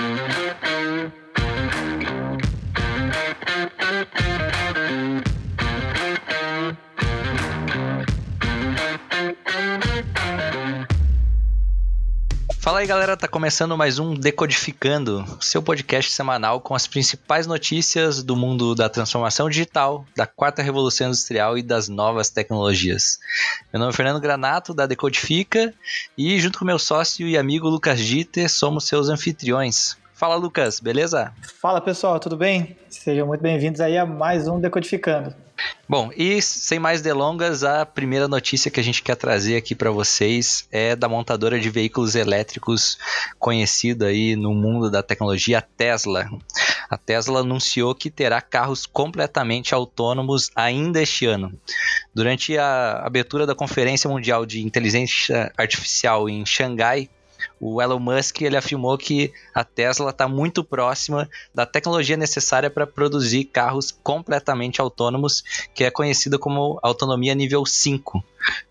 Thank you. Fala aí galera, tá começando mais um Decodificando, seu podcast semanal com as principais notícias do mundo da transformação digital, da quarta revolução industrial e das novas tecnologias. Meu nome é Fernando Granato, da Decodifica, e junto com meu sócio e amigo Lucas Dieter, somos seus anfitriões. Fala Lucas, beleza? Fala pessoal, tudo bem? Sejam muito bem-vindos aí a mais um Decodificando. Bom, e sem mais delongas, a primeira notícia que a gente quer trazer aqui para vocês é da montadora de veículos elétricos conhecida aí no mundo da tecnologia, a Tesla. A Tesla anunciou que terá carros completamente autônomos ainda este ano. Durante a abertura da Conferência Mundial de Inteligência Artificial em Xangai, o Elon Musk ele afirmou que a Tesla está muito próxima da tecnologia necessária para produzir carros completamente autônomos, que é conhecida como autonomia nível 5.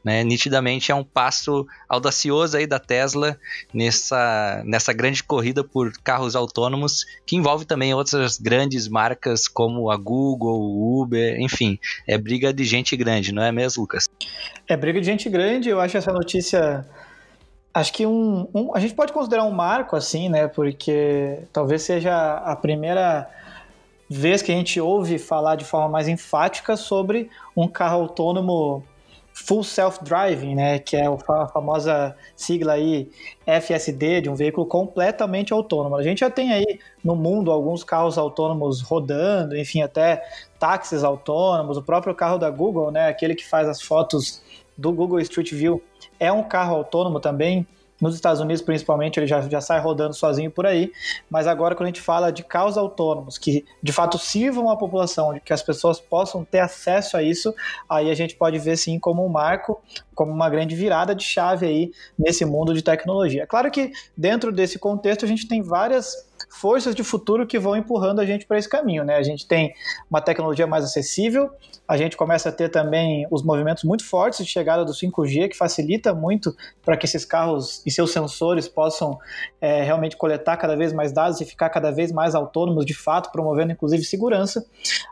Né? Nitidamente é um passo audacioso aí da Tesla nessa, nessa grande corrida por carros autônomos, que envolve também outras grandes marcas como a Google, Uber, enfim, é briga de gente grande, não é mesmo, Lucas? É briga de gente grande, eu acho essa notícia Acho que um, um, a gente pode considerar um marco assim, né? Porque talvez seja a primeira vez que a gente ouve falar de forma mais enfática sobre um carro autônomo full self-driving, né? Que é a famosa sigla aí FSD de um veículo completamente autônomo. A gente já tem aí no mundo alguns carros autônomos rodando, enfim, até táxis autônomos, o próprio carro da Google, né? Aquele que faz as fotos do Google Street View é um carro autônomo também. Nos Estados Unidos, principalmente, ele já, já sai rodando sozinho por aí. Mas agora, quando a gente fala de carros autônomos que de fato sirvam à população, que as pessoas possam ter acesso a isso, aí a gente pode ver sim como um marco, como uma grande virada de chave aí nesse mundo de tecnologia. Claro que dentro desse contexto a gente tem várias forças de futuro que vão empurrando a gente para esse caminho, né? A gente tem uma tecnologia mais acessível, a gente começa a ter também os movimentos muito fortes de chegada do 5G, que facilita muito para que esses carros e seus sensores possam é, realmente coletar cada vez mais dados e ficar cada vez mais autônomos de fato, promovendo inclusive segurança.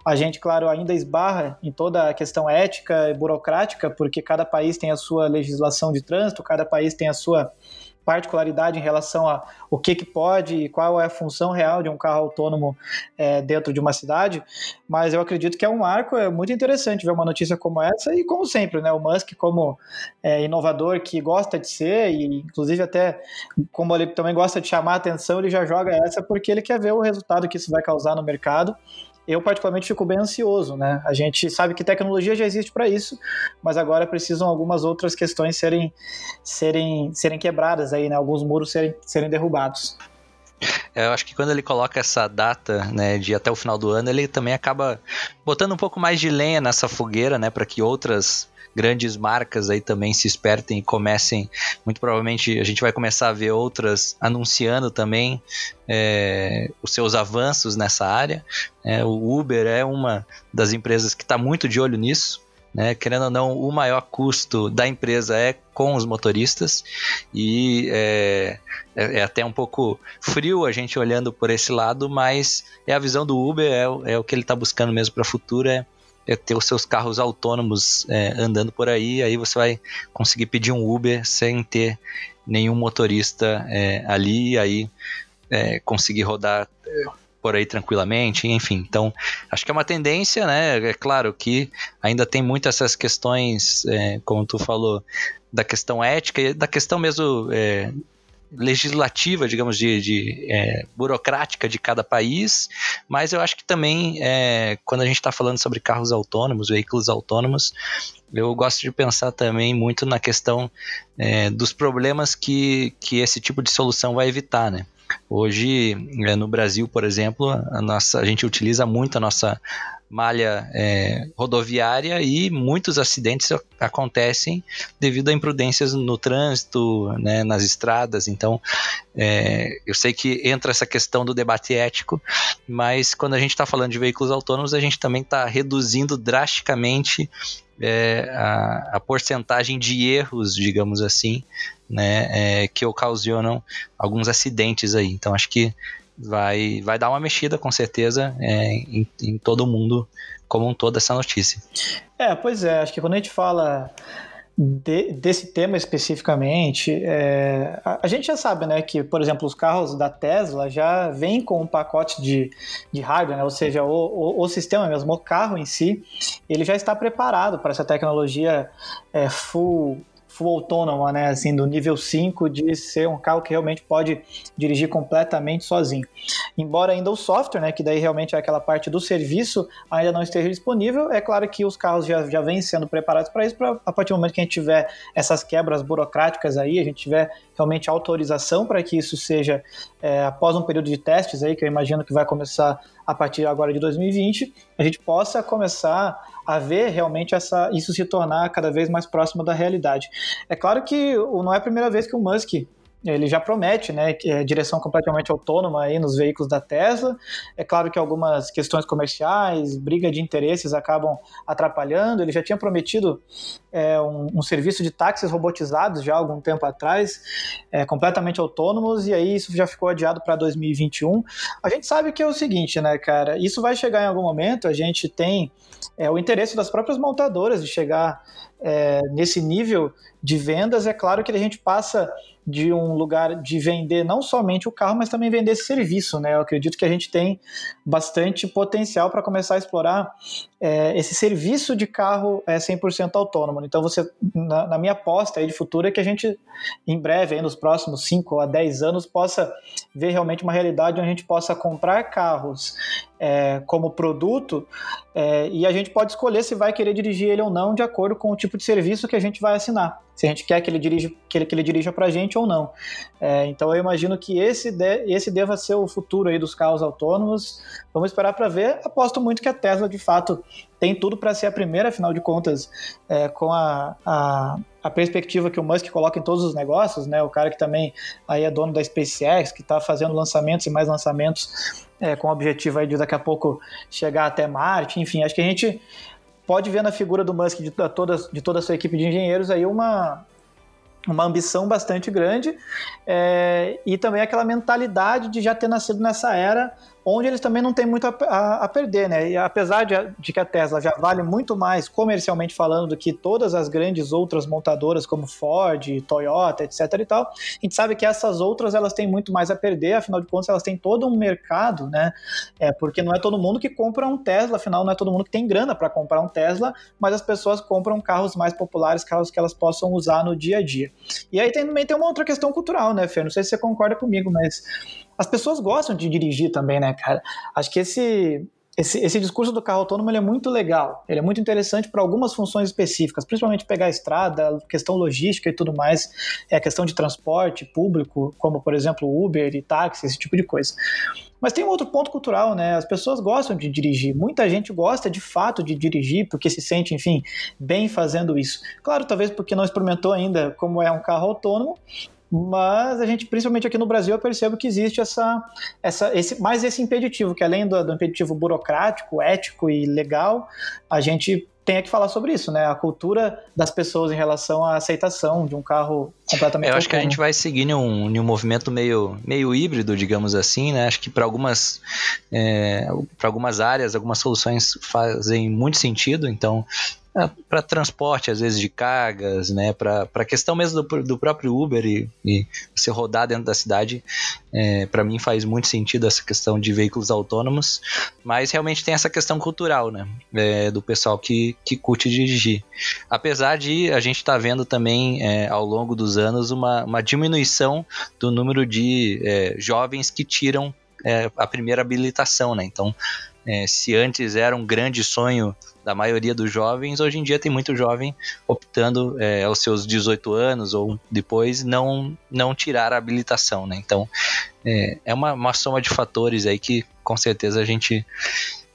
A gente, claro, ainda esbarra em toda a questão ética e burocrática, porque cada país tem a sua legislação de trânsito, cada país tem a sua particularidade em relação a o que, que pode e qual é a função real de um carro autônomo é, dentro de uma cidade, mas eu acredito que é um marco, é muito interessante ver uma notícia como essa e como sempre, né, o Musk como é, inovador que gosta de ser e inclusive até como ele também gosta de chamar a atenção, ele já joga essa porque ele quer ver o resultado que isso vai causar no mercado eu particularmente fico bem ansioso, né? A gente sabe que tecnologia já existe para isso, mas agora precisam algumas outras questões serem, serem, serem quebradas aí, né? Alguns muros serem, serem derrubados. Eu acho que quando ele coloca essa data, né, de até o final do ano, ele também acaba botando um pouco mais de lenha nessa fogueira, né, para que outras grandes marcas aí também se espertem e comecem. Muito provavelmente a gente vai começar a ver outras anunciando também é, os seus avanços nessa área. É, o Uber é uma das empresas que está muito de olho nisso. Né? Querendo ou não, o maior custo da empresa é com os motoristas e é, é, é, até um pouco frio a gente olhando por esse lado, mas é a visão do Uber, é, é o que ele está buscando mesmo para o futuro, é é ter os seus carros autônomos é, andando por aí, aí você vai conseguir pedir um Uber sem ter nenhum motorista é, ali, aí é, conseguir rodar é, por aí tranquilamente, enfim. Então, acho que é uma tendência, né? É claro que ainda tem muitas essas questões, é, como tu falou, da questão ética e da questão mesmo legislativa, digamos, de, de é, burocrática de cada país, mas eu acho que também, é, quando a gente está falando sobre carros autônomos, veículos autônomos, eu gosto de pensar também muito na questão é, dos problemas que, que esse tipo de solução vai evitar, né? Hoje, é, no Brasil, por exemplo, a, nossa, a gente utiliza muito a nossa malha é, rodoviária e muitos acidentes acontecem devido a imprudências no trânsito, né, nas estradas. Então, é, eu sei que entra essa questão do debate ético, mas quando a gente está falando de veículos autônomos, a gente também está reduzindo drasticamente é, a, a porcentagem de erros, digamos assim, né, é, que ocasionam alguns acidentes aí. Então, acho que vai, vai dar uma mexida com certeza é, em, em todo mundo como um todo essa notícia. É, pois é, acho que quando a gente fala de, desse tema especificamente, é, a, a, gente já sabe, né, que, por exemplo, os carros da Tesla já vêm com um pacote de, de hardware, né, ou seja, o, o, o, sistema mesmo, o carro em si, ele já está preparado para essa tecnologia é, full full autônoma, né, assim, do nível 5 de ser um carro que realmente pode dirigir completamente sozinho. Embora ainda o software, né, que daí realmente é aquela parte do serviço, ainda não esteja disponível, é claro que os carros já, já vêm sendo preparados para isso, pra, a partir do momento que a gente tiver essas quebras burocráticas aí, a gente tiver realmente autorização para que isso seja é, após um período de testes aí, que eu imagino que vai começar a partir agora de 2020, a gente possa começar a ver realmente essa, isso se tornar cada vez mais próximo da realidade. É claro que não é a primeira vez que o Musk ele já promete, né, que é direção completamente autônoma aí nos veículos da Tesla. É claro que algumas questões comerciais, briga de interesses acabam atrapalhando. Ele já tinha prometido é, um, um, serviço de táxis robotizados já há algum tempo atrás, é, completamente autônomos, e aí isso já ficou adiado para 2021. A gente sabe que é o seguinte, né, cara, isso vai chegar em algum momento, a gente tem é, o interesse das próprias montadoras de chegar é, nesse nível de vendas, é claro que a gente passa de um lugar de vender não somente o carro, mas também vender esse serviço, né? Eu acredito que a gente tem bastante potencial para começar a explorar é, esse serviço de carro é 100% autônomo. Então, você, na, na, minha aposta aí de futuro é que a gente, em breve, aí nos próximos 5 a 10 anos, possa ver realmente uma realidade onde a gente possa comprar carros é, como produto é, e a gente pode escolher se vai querer dirigir ele ou não de acordo com o tipo de serviço que a gente vai assinar. Se a gente quer que ele dirija, que ele, que ele dirija para a gente ou não. É, então eu imagino que esse, de, esse deva ser o futuro aí dos carros autônomos. Vamos esperar para ver. Aposto muito que a Tesla de fato tem tudo para ser a primeira, afinal de contas, é, com a, a, a, perspectiva que o Musk coloca em todos os negócios, né? O cara que também aí é dono da SpaceX, que está fazendo lançamentos e mais lançamentos é, com o objetivo aí de daqui a pouco chegar até Marte, enfim, acho que a gente pode ver na figura do Musk de toda, de toda a sua equipe de engenheiros aí uma, uma ambição bastante grande é, e também aquela mentalidade de já ter nascido nessa era onde eles também não têm muito a, a, a perder, né? E apesar de, de, que a Tesla já vale muito mais comercialmente falando do que todas as grandes outras montadoras como Ford, Toyota, etc e tal, a gente sabe que essas outras elas têm muito mais a perder, afinal de contas elas têm todo um mercado, né? É, porque não é todo mundo que compra um Tesla, afinal não é todo mundo que tem grana para comprar um Tesla, mas as pessoas compram carros mais populares, carros que elas possam usar no dia a dia. E aí também tem uma outra questão cultural, né, Fer? Não sei se você concorda comigo, mas as pessoas gostam de dirigir também, né, cara? Acho que esse, esse, esse discurso do carro autônomo é muito legal, ele é muito interessante para algumas funções específicas, principalmente pegar a estrada, questão logística e tudo mais, é a questão de transporte público, como por exemplo Uber e táxi, esse tipo de coisa. Mas tem um outro ponto cultural, né? As pessoas gostam de dirigir. Muita gente gosta de fato de dirigir porque se sente, enfim, bem fazendo isso. Claro, talvez porque não experimentou ainda como é um carro autônomo, mas a gente, principalmente aqui no Brasil, eu percebo que existe essa, essa, esse, mais esse impeditivo, que além do, do impeditivo burocrático, ético e legal, a gente tem que falar sobre isso, né? A cultura das pessoas em relação à aceitação de um carro completamente. Eu acho que a gente vai seguir em um, em um movimento meio, meio híbrido, digamos assim, né? Acho que para algumas, é, para algumas áreas, algumas soluções fazem muito sentido. Então, para transporte, às vezes, de cargas, né? Para a questão mesmo do, do próprio Uber e, e, você rodar dentro da cidade, é, para mim faz muito sentido essa questão de veículos autônomos, mas realmente tem essa questão cultural, né? É, do pessoal que, que curte dirigir. Apesar de a gente estar tá vendo também, é, ao longo dos anos, uma, uma diminuição do número de é, jovens que tiram é, a primeira habilitação, né? Então, é, se antes era um grande sonho da maioria dos jovens, hoje em dia tem muito jovem optando é, aos seus 18 anos ou depois não, não tirar a habilitação, né? Então é, é uma, uma soma de fatores aí que com certeza a gente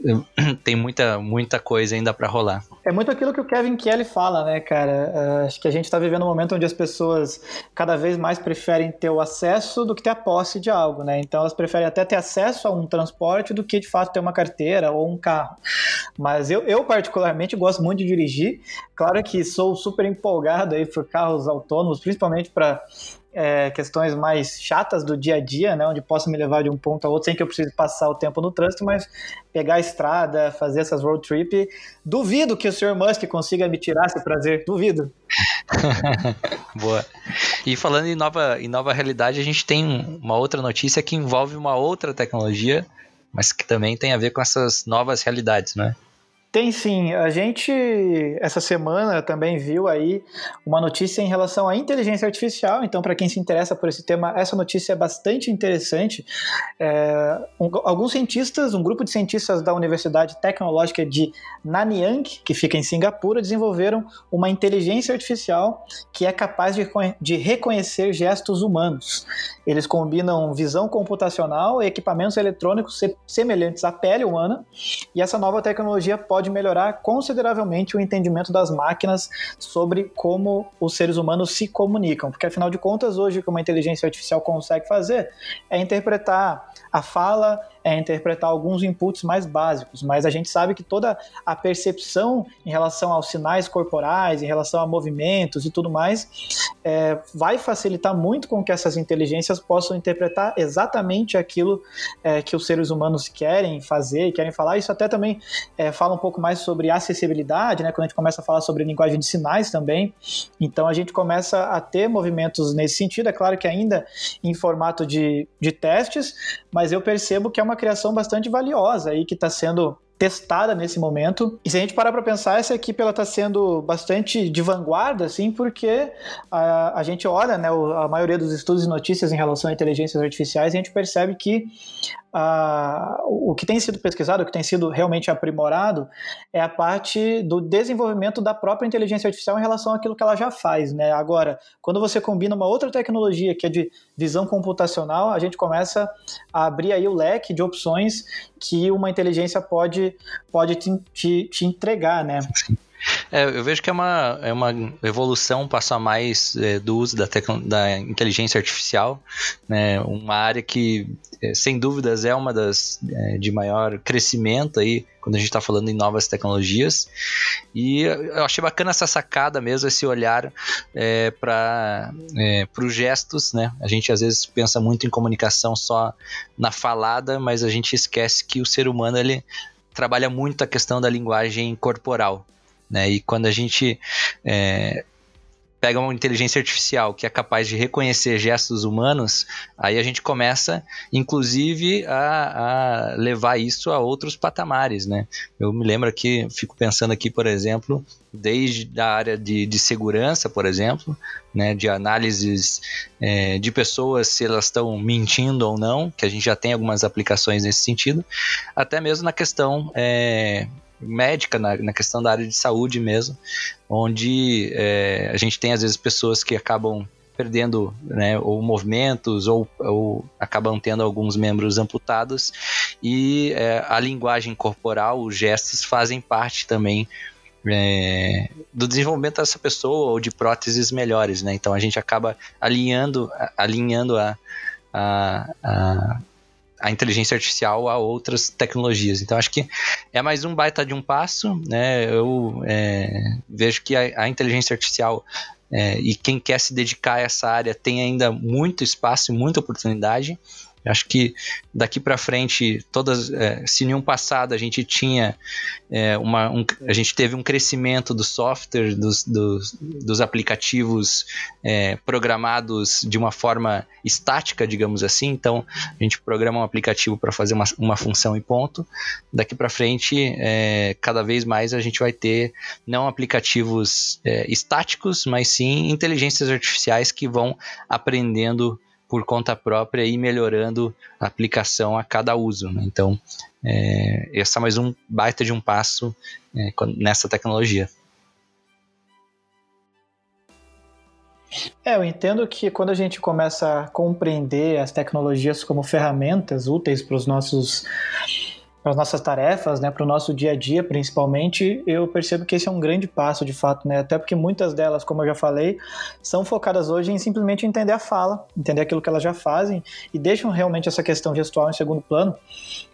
tem muita, muita coisa ainda para rolar. É muito aquilo que o Kevin Kelly fala, né, cara? Uh, acho que a gente está vivendo um momento onde as pessoas cada vez mais preferem ter o acesso do que ter a posse de algo, né? Então elas preferem até ter acesso a um transporte do que de fato ter uma carteira ou um carro. Mas eu, eu particularmente gosto muito de dirigir. Claro que sou super empolgado aí por carros autônomos, principalmente para é, questões mais chatas do dia a dia, né, onde possa me levar de um ponto a outro sem que eu precise passar o tempo no trânsito, mas pegar a estrada, fazer essas road trip, duvido que o Sr. Musk consiga me tirar esse prazer, duvido. Boa. E falando em nova, em nova realidade, a gente tem uma outra notícia que envolve uma outra tecnologia, mas que também tem a ver com essas novas realidades, né? Tem sim. A gente, essa semana, também viu aí uma notícia em relação à inteligência artificial. Então, para quem se interessa por esse tema, essa notícia é bastante interessante. É, um, alguns cientistas, um grupo de cientistas da Universidade Tecnológica de Nanyang, que fica em Singapura, desenvolveram uma inteligência artificial que é capaz de, de reconhecer gestos humanos. Eles combinam visão computacional e equipamentos eletrônicos semelhantes à pele humana, e essa nova tecnologia pode melhorar consideravelmente o entendimento das máquinas sobre como os seres humanos se comunicam, porque afinal de contas, hoje o que uma inteligência artificial consegue fazer é interpretar a fala é interpretar alguns inputs mais básicos, mas a gente sabe que toda a percepção em relação aos sinais corporais, em relação a movimentos e tudo mais, é, vai facilitar muito com que essas inteligências possam interpretar exatamente aquilo é, que os seres humanos querem fazer e querem falar. Isso até também é, fala um pouco mais sobre acessibilidade, né? Quando a gente começa a falar sobre linguagem de sinais também, então a gente começa a ter movimentos nesse sentido. É claro que ainda em formato de, de testes, mas eu percebo que é uma criação bastante valiosa aí que está sendo testada nesse momento. E se a gente parar para pensar, essa equipe ela está sendo bastante de vanguarda, assim, porque a, a gente olha, né, a maioria dos estudos e notícias em relação a inteligências artificiais, a gente percebe que o que tem sido pesquisado, o que tem sido realmente aprimorado, é a parte do desenvolvimento da própria inteligência artificial em relação àquilo que ela já faz. Né? Agora, quando você combina uma outra tecnologia que é de visão computacional, a gente começa a abrir aí o leque de opções que uma inteligência pode, pode te, te, te entregar. Né? É, eu vejo que é uma, é uma evolução, um passo a mais é, do uso da, da inteligência artificial, né? uma área que, é, sem dúvidas, é uma das é, de maior crescimento aí, quando a gente está falando em novas tecnologias. E eu achei bacana essa sacada mesmo, esse olhar é, para é, os gestos. Né? A gente às vezes pensa muito em comunicação só na falada, mas a gente esquece que o ser humano ele trabalha muito a questão da linguagem corporal. Né? E quando a gente é, pega uma inteligência artificial que é capaz de reconhecer gestos humanos, aí a gente começa, inclusive, a, a, levar isso a outros patamares, né? Eu me lembro aqui, fico pensando aqui, por exemplo, desde a área de, de segurança, por exemplo, né, de análises é, de pessoas se elas estão mentindo ou não, que a gente já tem algumas aplicações nesse sentido, até mesmo na questão é, médica, na, na questão da área de saúde mesmo, onde é, a gente tem às vezes pessoas que acabam perdendo né, ou movimentos ou, ou acabam tendo alguns membros amputados e é, a linguagem corporal, os gestos fazem parte também é, do desenvolvimento dessa pessoa ou de próteses melhores, né? Então a gente acaba alinhando, alinhando a, a, a a inteligência artificial a outras tecnologias. Então acho que é mais um baita de um passo, né? Eu é, vejo que a, a inteligência artificial é, e quem quer se dedicar a essa área tem ainda muito espaço e muita oportunidade. Acho que daqui para frente, todas, é, se em um passado a gente tinha é, uma, um, a gente teve um crescimento do software, dos, dos, dos aplicativos é, programados de uma forma estática, digamos assim. Então, a gente programa um aplicativo para fazer uma, uma função e ponto. Daqui para frente, é, cada vez mais a gente vai ter não aplicativos é, estáticos, mas sim inteligências artificiais que vão aprendendo por conta própria e melhorando a aplicação a cada uso. Né? Então, é, esse é mais um baita de um passo é, nessa tecnologia. É, eu entendo que quando a gente começa a compreender as tecnologias como ferramentas úteis para os nossos para as nossas tarefas, né, para o nosso dia a dia, principalmente, eu percebo que esse é um grande passo, de fato, né, até porque muitas delas, como eu já falei, são focadas hoje em simplesmente entender a fala, entender aquilo que elas já fazem e deixam realmente essa questão gestual em segundo plano.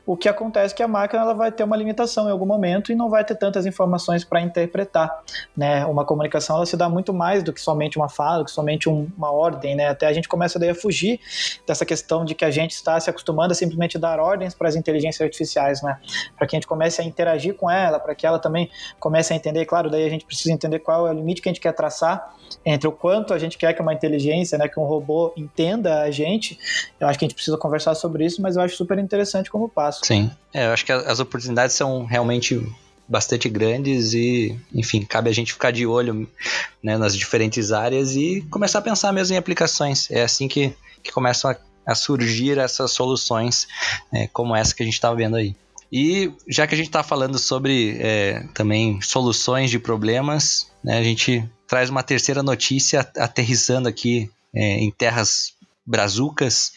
O que acontece é que a máquina ela vai ter uma limitação em algum momento e não vai ter tantas informações para interpretar, né? Uma comunicação ela se dá muito mais do que somente uma fala, do que somente um, uma ordem, né? Até a gente começa daí a fugir dessa questão de que a gente está se acostumando a simplesmente dar ordens para as inteligências artificiais, né? Para que a gente comece a interagir com ela, para que ela também comece a entender, claro, daí a gente precisa entender qual é o limite que a gente quer traçar entre o quanto a gente quer que uma inteligência, né, que um robô entenda a gente. Eu acho que a gente precisa conversar sobre isso, mas eu acho super interessante como passo. Sim, é, eu acho que as oportunidades são realmente bastante grandes e, enfim, cabe a gente ficar de olho né, nas diferentes áreas e começar a pensar mesmo em aplicações. É assim que, que começam a, a surgir essas soluções é, como essa que a gente está vendo aí. E já que a gente está falando sobre é, também soluções de problemas, né, a gente traz uma terceira notícia aterrissando aqui é, em terras brazucas,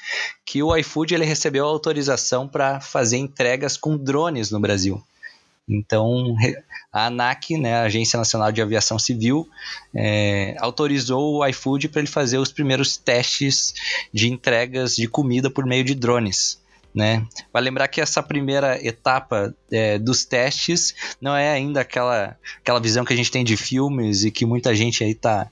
que o iFood ele recebeu autorização para fazer entregas com drones no Brasil. Então, a ANAC, né, a Agência Nacional de Aviação Civil, é, autorizou o iFood para ele fazer os primeiros testes de entregas de comida por meio de drones. Né? Vai lembrar que essa primeira etapa é, dos testes não é ainda aquela, aquela visão que a gente tem de filmes e que muita gente aí tá,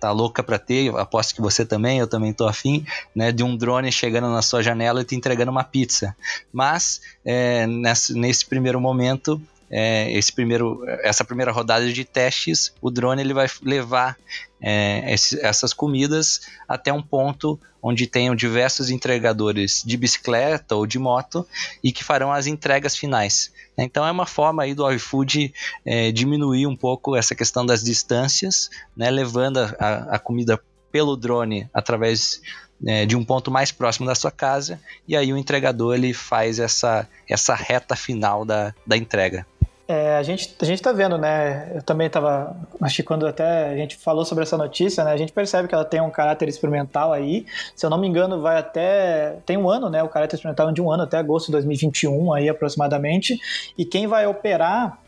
tá louca para ter, aposto que você também, eu também tô afim, né, de um drone chegando na sua janela e te entregando uma pizza. Mas é, nesse, nesse primeiro momento é, esse primeiro, essa primeira rodada de testes, o drone ele vai levar é, esse, essas comidas até um ponto onde tenham diversos entregadores de bicicleta ou de moto e que farão as entregas finais. Então é uma forma aí do iFood é, diminuir um pouco essa questão das distâncias, né, levando a, a comida pelo drone através é, de um ponto mais próximo da sua casa e aí o entregador ele faz essa, essa reta final da, da entrega. É, a gente a gente está vendo, né? Eu também estava, acho que quando até a gente falou sobre essa notícia, né? A gente percebe que ela tem um caráter experimental aí. Se eu não me engano, vai até tem um ano, né? O caráter experimental de um ano até agosto de 2021 aí aproximadamente. E quem vai operar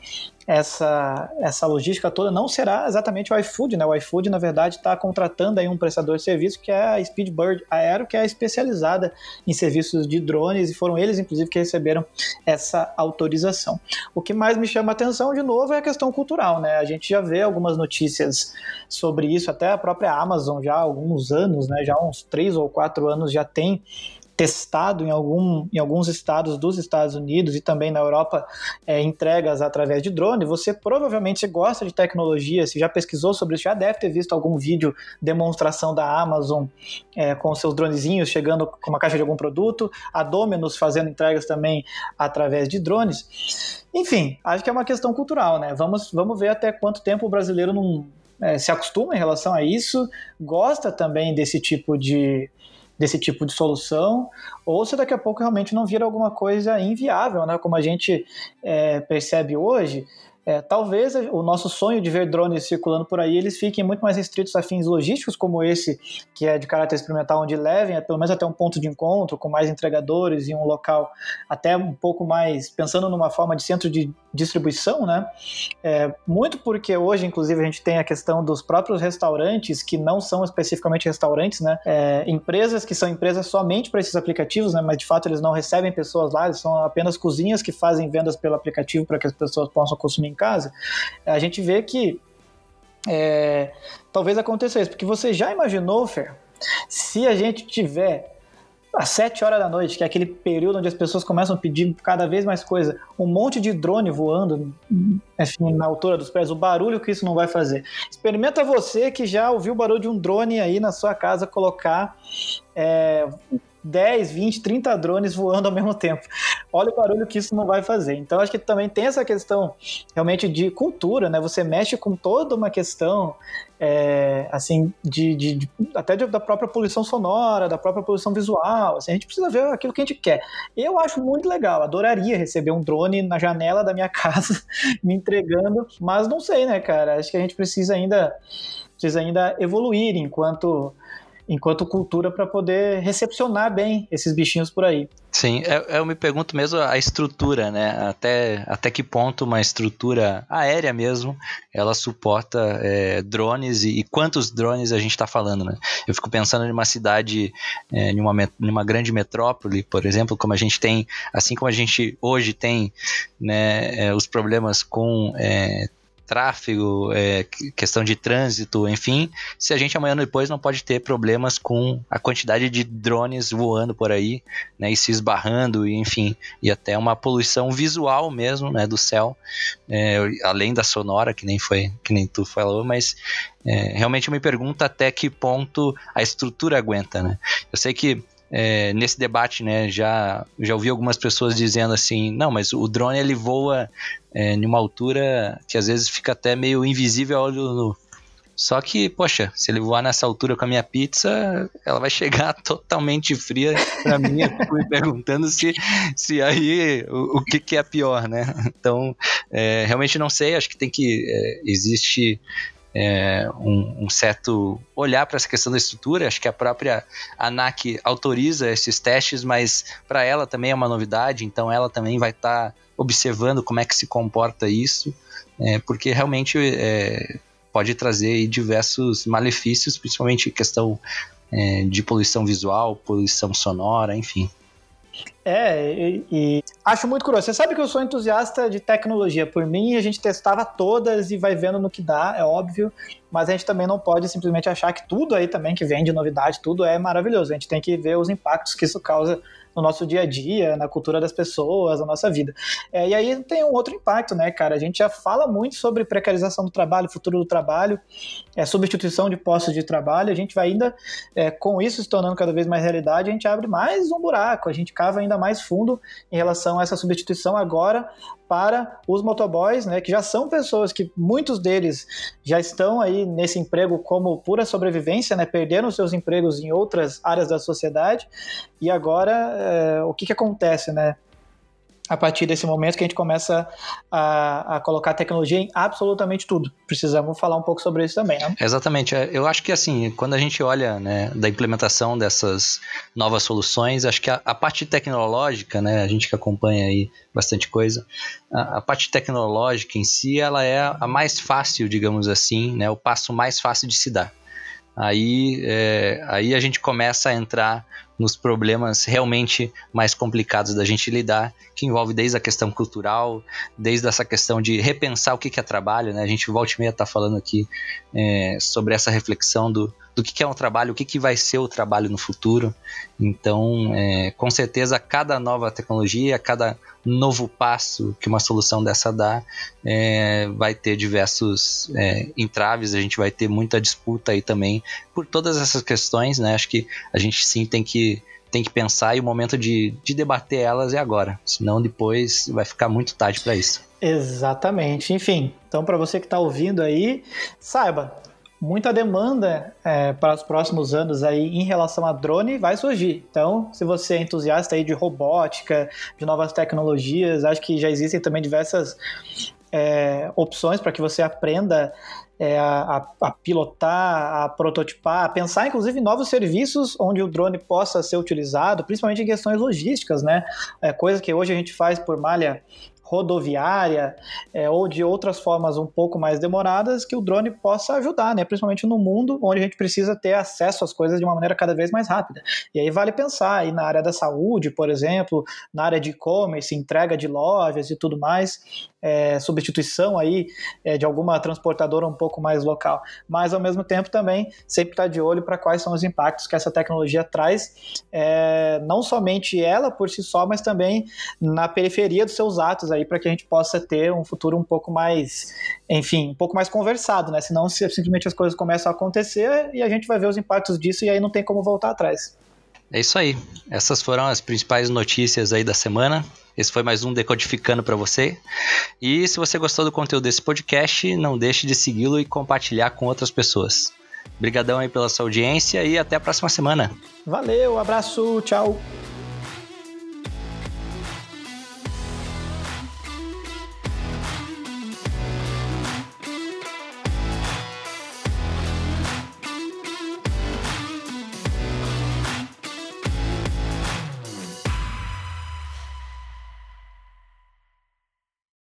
essa, essa logística toda não será exatamente o iFood, né? O iFood, na verdade, está contratando aí um prestador de serviço que é a Speedbird Aero, que é especializada em serviços de drones, e foram eles, inclusive, que receberam essa autorização. O que mais me chama a atenção, de novo, é a questão cultural, né? A gente já vê algumas notícias sobre isso, até a própria Amazon já há alguns anos, né? Já há uns três ou quatro anos já tem testado em, algum, em alguns estados dos Estados Unidos e também na Europa é, entregas através de drone, você provavelmente gosta de tecnologia, se já pesquisou sobre isso, já deve ter visto algum vídeo demonstração da Amazon é, com seus dronezinhos chegando com uma caixa de algum produto, a Dominus fazendo entregas também através de drones. Enfim, acho que é uma questão cultural, né? Vamos, vamos ver até quanto tempo o brasileiro não é, se acostuma em relação a isso, gosta também desse tipo de, desse tipo de solução, ou se daqui a pouco realmente não vira alguma coisa inviável, né? Como a gente é, percebe hoje, é, talvez o nosso sonho de ver drones circulando por aí, eles fiquem muito mais restritos a fins logísticos, como esse, que é de caráter experimental, onde levem pelo menos até um ponto de encontro, com mais entregadores e um local até um pouco mais, pensando numa forma de centro de distribuição, né? É, muito porque hoje, inclusive, a gente tem a questão dos próprios restaurantes, que não são especificamente restaurantes, né? É, empresas que são empresas somente para esses aplicativos, né? Mas de fato eles não recebem pessoas lá, eles são apenas cozinhas que fazem vendas pelo aplicativo para que as pessoas possam consumir casa, a gente vê que é, talvez aconteça isso. Porque você já imaginou, Fer, se a gente tiver às 7 horas da noite, que é aquele período onde as pessoas começam a pedir cada vez mais coisa, um monte de drone voando enfim, na altura dos pés, o barulho que isso não vai fazer. Experimenta você que já ouviu o barulho de um drone aí na sua casa colocar é, 10, 20, 30 drones voando ao mesmo tempo. Olha o barulho que isso não vai fazer. Então, acho que também tem essa questão realmente de cultura, né? Você mexe com toda uma questão, é, assim, de, de, de até de, da própria poluição sonora, da própria poluição visual. Assim, a gente precisa ver aquilo que a gente quer. Eu acho muito legal, adoraria receber um drone na janela da minha casa me entregando, mas não sei, né, cara? Acho que a gente precisa ainda, precisa ainda evoluir enquanto enquanto cultura para poder recepcionar bem esses bichinhos por aí. Sim, eu, eu, me pergunto mesmo a estrutura, né? Até, até que ponto uma estrutura aérea mesmo ela suporta é, drones e, e, quantos drones a gente está falando, né? Eu fico pensando em uma cidade, é, em, uma, em uma grande metrópole, por exemplo, como a gente tem, assim como a gente hoje tem né, é, os problemas com é, tráfego, é, questão de trânsito, enfim, se a gente amanhã ou depois não pode ter problemas com a quantidade de drones voando por aí, né, e se esbarrando, e, enfim, e até uma poluição visual mesmo, né, do céu, é, além da sonora, que nem foi, que nem tu falou, mas é, realmente me pergunto até que ponto a estrutura aguenta, né? Eu sei que é, nesse debate, né, já, já ouvi algumas pessoas dizendo assim, não, mas o drone ele voa é, em uma altura que às vezes fica até meio invisível ao olho nu. Só que, poxa, se ele voar nessa altura com a minha pizza, ela vai chegar totalmente fria para mim. Me perguntando se, se aí o, o que, que, é pior, né? Então, é, realmente não sei. Acho que tem que. É, existe é, um, um, certo olhar para essa questão da estrutura. Acho que a própria ANAC autoriza esses testes, mas para ela também é uma novidade, então ela também vai estar tá observando como é que se comporta isso, é, porque realmente é, pode trazer diversos malefícios, principalmente questão é, de poluição visual, poluição sonora, enfim. É, e, e, acho muito curioso. Você sabe que eu sou entusiasta de tecnologia. Por mim, a gente testava todas e vai vendo no que dá, é óbvio. Mas a gente também não pode simplesmente achar que tudo aí também que vem de novidade, tudo é maravilhoso. A gente tem que ver os impactos que isso causa no nosso dia a dia, na cultura das pessoas, na nossa vida. É, e aí tem um outro impacto, né, cara? A gente já fala muito sobre precarização do trabalho, futuro do trabalho, é, substituição de postos de trabalho. A gente vai ainda, é, com isso se tornando cada vez mais realidade, a gente abre mais um buraco, a gente cava ainda mais fundo em relação a essa substituição agora para os motoboys, né, que já são pessoas que muitos deles já estão aí nesse emprego como pura sobrevivência, né, perderam seus empregos em outras áreas da sociedade e agora é, o que, que acontece, né? A partir desse momento que a gente começa a, a, colocar tecnologia em absolutamente tudo. Precisamos falar um pouco sobre isso também, né? Exatamente. É, eu acho que assim, quando a gente olha né, da implementação dessas novas soluções, acho que a, a, parte tecnológica, né, a gente que acompanha aí bastante coisa, a, a, parte tecnológica em si, ela é a mais fácil, digamos assim, né, o passo mais fácil de se dar. Aí, é, aí a gente começa a entrar nos problemas realmente mais complicados da gente lidar, que envolve desde a questão cultural, desde essa questão de repensar o que é trabalho, né? A gente volta e meia está falando aqui é, sobre essa reflexão do, do que é um trabalho, o que, que vai ser o trabalho no futuro. Então, é, com certeza, cada nova tecnologia, cada novo passo que uma solução dessa dá, é, vai ter diversos é, entraves, a gente vai ter muita disputa aí também por todas essas questões, né? Acho que a gente sim tem que tem que pensar e o momento de, de debater elas é agora, senão depois vai ficar muito tarde para isso. Exatamente. Enfim, então para você que está ouvindo aí, saiba, muita demanda é, para os próximos anos aí em relação a drone vai surgir. Então, se você é entusiasta aí de robótica, de novas tecnologias, acho que já existem também diversas é, opções para que você aprenda é, a, a, pilotar, a prototipar, a pensar inclusive novos serviços onde o drone possa ser utilizado, principalmente em questões logísticas, né? É, coisa que hoje a gente faz por malha rodoviária é, ou de outras formas um pouco mais demoradas que o drone possa ajudar, né? principalmente no mundo onde a gente precisa ter acesso às coisas de uma maneira cada vez mais rápida. E aí vale pensar aí na área da saúde, por exemplo, na área de e-commerce, entrega de lojas e tudo mais, é, substituição aí é, de alguma transportadora um pouco mais local. Mas ao mesmo tempo também sempre estar tá de olho para quais são os impactos que essa tecnologia traz, é, não somente ela por si só, mas também na periferia dos seus atos aí para que a gente possa ter um futuro um pouco mais, enfim, um pouco mais conversado, né? Senão simplesmente as coisas começam a acontecer e a gente vai ver os impactos disso e aí não tem como voltar atrás. É isso aí. Essas foram as principais notícias aí da semana. Esse foi mais um Decodificando para você. E se você gostou do conteúdo desse podcast, não deixe de segui-lo e compartilhar com outras pessoas. Obrigadão aí pela sua audiência e até a próxima semana. Valeu, abraço, tchau.